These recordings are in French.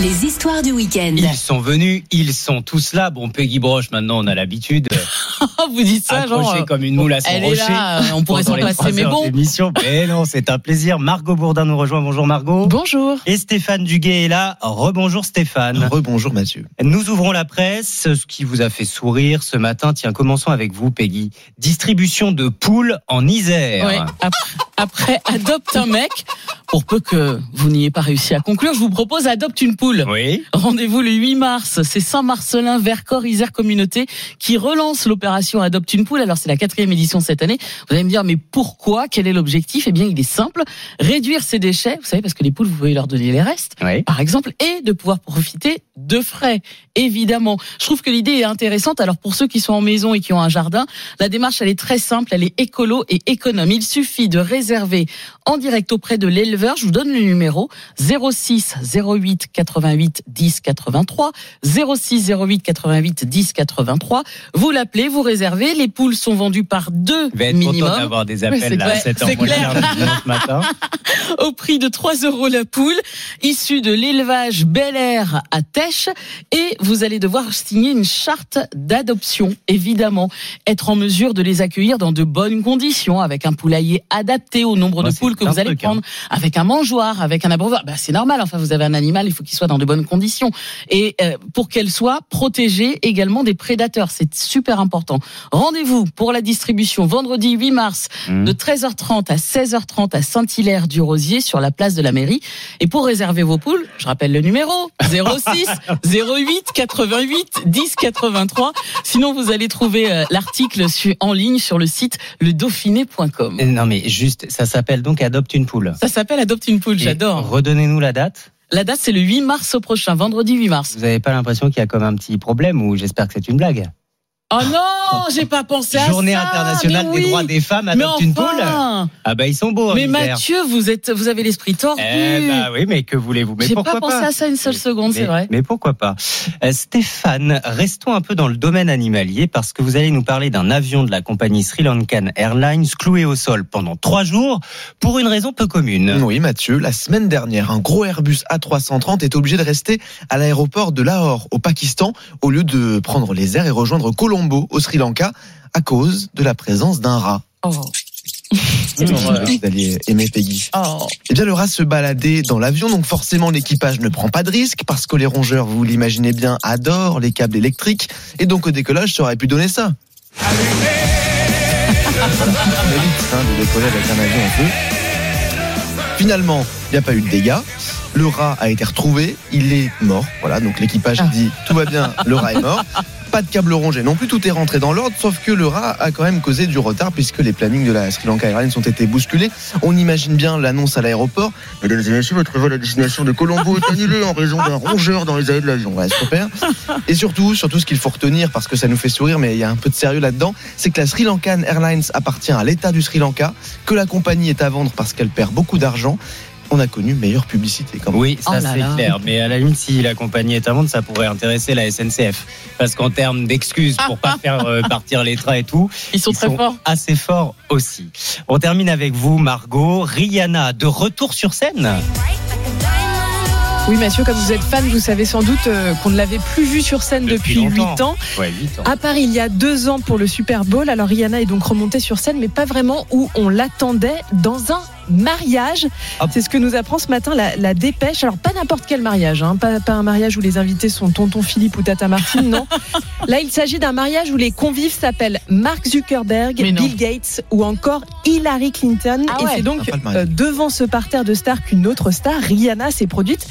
les histoires du week-end. Ils sont venus, ils sont tous là. Bon, Peggy Broche, maintenant, on a l'habitude. Vous dites ça, genre. accroché euh, comme une moule à son elle est rocher. là, on pourrait s'en passer, mais bon. Mais non, c'est un plaisir. Margot Bourdin nous rejoint. Bonjour Margot. Bonjour. Et Stéphane Duguay est là. Rebonjour Stéphane. Rebonjour Mathieu. Nous ouvrons la presse. Ce qui vous a fait sourire ce matin. Tiens, commençons avec vous, Peggy. Distribution de poules en Isère. Ouais, après, après, adopte un mec. Pour peu que vous n'ayez pas réussi à conclure, je vous propose adopte une poule. Oui. Rendez-vous le 8 mars. C'est Saint-Marcelin Vercors Isère Communauté qui relance l'opération Adopte une poule. Alors c'est la quatrième édition cette année. Vous allez me dire mais pourquoi? Quel est l'objectif? Eh bien il est simple réduire ses déchets. Vous savez parce que les poules vous pouvez leur donner les restes. Oui. par exemple, et de pouvoir profiter de frais, évidemment. Je trouve que l'idée est intéressante. Alors pour ceux qui sont en maison et qui ont un jardin, la démarche elle est très simple, elle est écolo et économe. Il suffit de réserver en direct auprès de l'éleveur. Je vous donne le numéro 06 08 88 10 83 06 08 88 10 83. Vous l'appelez, vous réservez. Les poules sont vendues par deux être content minimum d'avoir des appels là, clair. 7 h C'est moins clair. quart du dimanche matin. au prix de 3 euros la poule, issue de l'élevage Bel Air à Et vous allez devoir signer une charte d'adoption, évidemment. Être en mesure de les accueillir dans de bonnes conditions, avec un poulailler adapté au nombre de poules que vous allez hein. prendre, avec un mangeoire, avec un abreuvoir. Bah, c'est normal, enfin, vous avez un animal, il faut qu'il soit dans de bonnes conditions. Et euh, pour qu'elle soit protégée également des prédateurs, c'est super important. Rendez-vous pour la distribution vendredi 8 mars Mmh. de 13h30 à 16h30 à Saint-Hilaire-du-Rosier sur la place de la mairie. Et pour réserver vos poules, je rappelle le numéro 06 08 88 10 83. Sinon, vous allez trouver euh, l'article en ligne sur le site ledauphiné.com. Non mais juste, ça s'appelle donc Adopte une poule. Ça s'appelle Adopte une poule, j'adore. Redonnez-nous la date. La date, c'est le 8 mars au prochain, vendredi 8 mars. Vous n'avez pas l'impression qu'il y a comme un petit problème ou j'espère que c'est une blague? Oh non, j'ai pas pensé à Journée ça. internationale mais des oui. droits des femmes, adopte une poule enfin. Ah bah ils sont beaux en Mais. Mathieu, vous êtes, vous avez l'esprit tordu. Eh bah oui, mais que voulez-vous? Mais J'ai pourquoi pas? pensé à ça une seule seconde, c'est vrai. mais pourquoi pas? Euh, Stéphane, restons un peu dans le domaine animalier parce que vous allez nous parler d'un avion de la compagnie Sri Lankan Airlines cloué au sol pendant trois jours pour une raison peu commune. Oui Mathieu, la semaine dernière, un gros Airbus A330 est obligé de rester à l'aéroport de Lahore, au Pakistan, au lieu de prendre les airs et rejoindre Colombo, au Sri Lanka, à cause de la présence d'un rat. Oh. Vous alliez aimer Peggy. Oh. Eh bien, le rat se baladait dans l'avion, donc forcément l'équipage ne prend pas de risque, parce que les rongeurs, vous l'imaginez bien, adorent les câbles électriques, et donc au décollage, ça aurait pu donner ça. Hein, de décoller avec un avion en feu. Finalement, il n'y a pas eu de dégâts. Le rat a été retrouvé, il est mort. Voilà, donc l'équipage dit tout va bien, le rat est mort. Pas de câble rongé non plus, tout est rentré dans l'ordre, sauf que le rat a quand même causé du retard puisque les plannings de la Sri Lanka Airlines ont été bousculés. On imagine bien l'annonce à l'aéroport. Mesdames et messieurs, votre vol à destination de Colombo est annulé en raison d'un rongeur dans les allées de l'avion. Ouais, super. Et surtout, surtout ce qu'il faut retenir, parce que ça nous fait sourire, mais il y a un peu de sérieux là-dedans, c'est que la Sri Lankan Airlines appartient à l'État du Sri Lanka, que la compagnie est à vendre parce qu'elle perd beaucoup d'argent. On a connu meilleure publicité quand même. Oui, ça Oh c'est clair. Mais à la limite, si la compagnie est à vendre, ça pourrait intéresser la SNCF. Parce qu'en termes d'excuses pour pas faire euh, partir les trains et tout, Ils sont très forts. assez forts aussi. On termine avec vous, Margot. Rihanna, de retour sur scène. Oui, Mathieu, comme vous êtes fan, vous savez sans doute euh, qu'on ne l'avait plus vu sur scène Depuis depuis, longtemps. 8 ans. Ouais, 8 ans. À Paris, il y a deux ans pour le Super Bowl. Alors Rihanna est donc remontée sur scène, mais pas vraiment où on l'attendait dans un mariage. Hop. C'est ce que nous apprend ce matin la, la dépêche. Alors pas n'importe quel mariage, hein. pas, pas un mariage où les invités sont tonton Philippe ou tata Martine, non. Là, il s'agit d'un mariage où les convives s'appellent Mark Zuckerberg. Bill Gates ou encore Hillary Clinton. Ah Et c'est donc mariage. euh, devant ce parterre de stars qu'une autre star, Rihanna, s'est produite.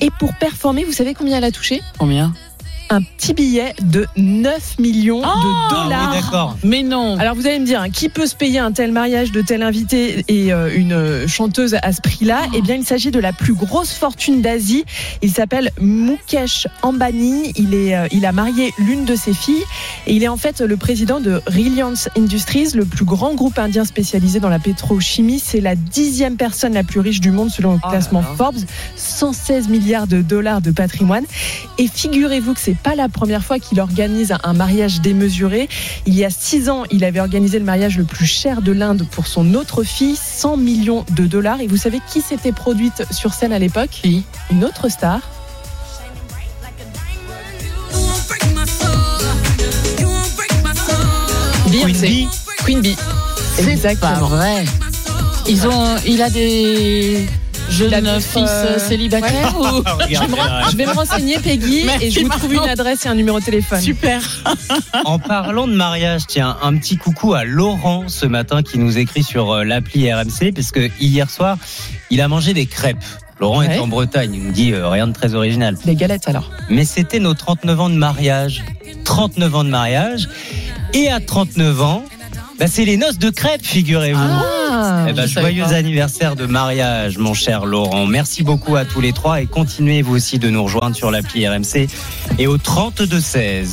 Et pour performer, vous savez combien elle a touché? Combien? Un petit billet de 9 millions de Ah dollars. oui, d'accord. Mais non. Alors vous allez me dire, hein, qui peut se payer un tel mariage de tel invité et euh, une euh, chanteuse à ce prix-là? Eh bien, il s'agit de la plus grosse fortune d'Asie. Il s'appelle Mukesh Ambani. Il, est, euh, il a marié l'une de ses filles et il est en fait le président de Reliance Industries, le plus grand groupe indien spécialisé dans la pétrochimie. C'est la dixième personne la plus riche du monde selon le Oh là classement là. Forbes. 116 milliards de dollars de patrimoine. Et figurez-vous que ses c'est pas la première fois qu'il organise un mariage démesuré. Il y a six ans, il avait organisé le mariage le plus cher de l'Inde pour son autre fille, 100 millions de dollars. Et vous savez qui s'était produite sur scène à l'époque? Qui? Une autre star. Queen Bee. Queen Bee. C'est pas Exactement. vrai. Ils ont, il a des jeunes Il a d'autres, fils euh, célibataires ou Je vais, me, je vais me renseigner, Peggy, Merci, et je vous trouve Marion. une adresse et un numéro de téléphone. Super. En parlant de mariage, tiens, un petit coucou à Laurent ce matin qui nous écrit sur euh, l'appli RMC parce que hier soir, il a mangé des crêpes. Laurent est en Bretagne, il nous dit euh, rien de très original. Des galettes alors. Mais c'était nos 39 ans de mariage. 39 ans de mariage. Et à 39 ans, bah, c'est les noces de crêpes, figurez-vous. Ah, Eh ben, joyeux pas. anniversaire de mariage, mon cher Laurent. Merci beaucoup à tous les trois et continuez vous aussi de nous rejoindre sur l'appli RMC et au 32 16.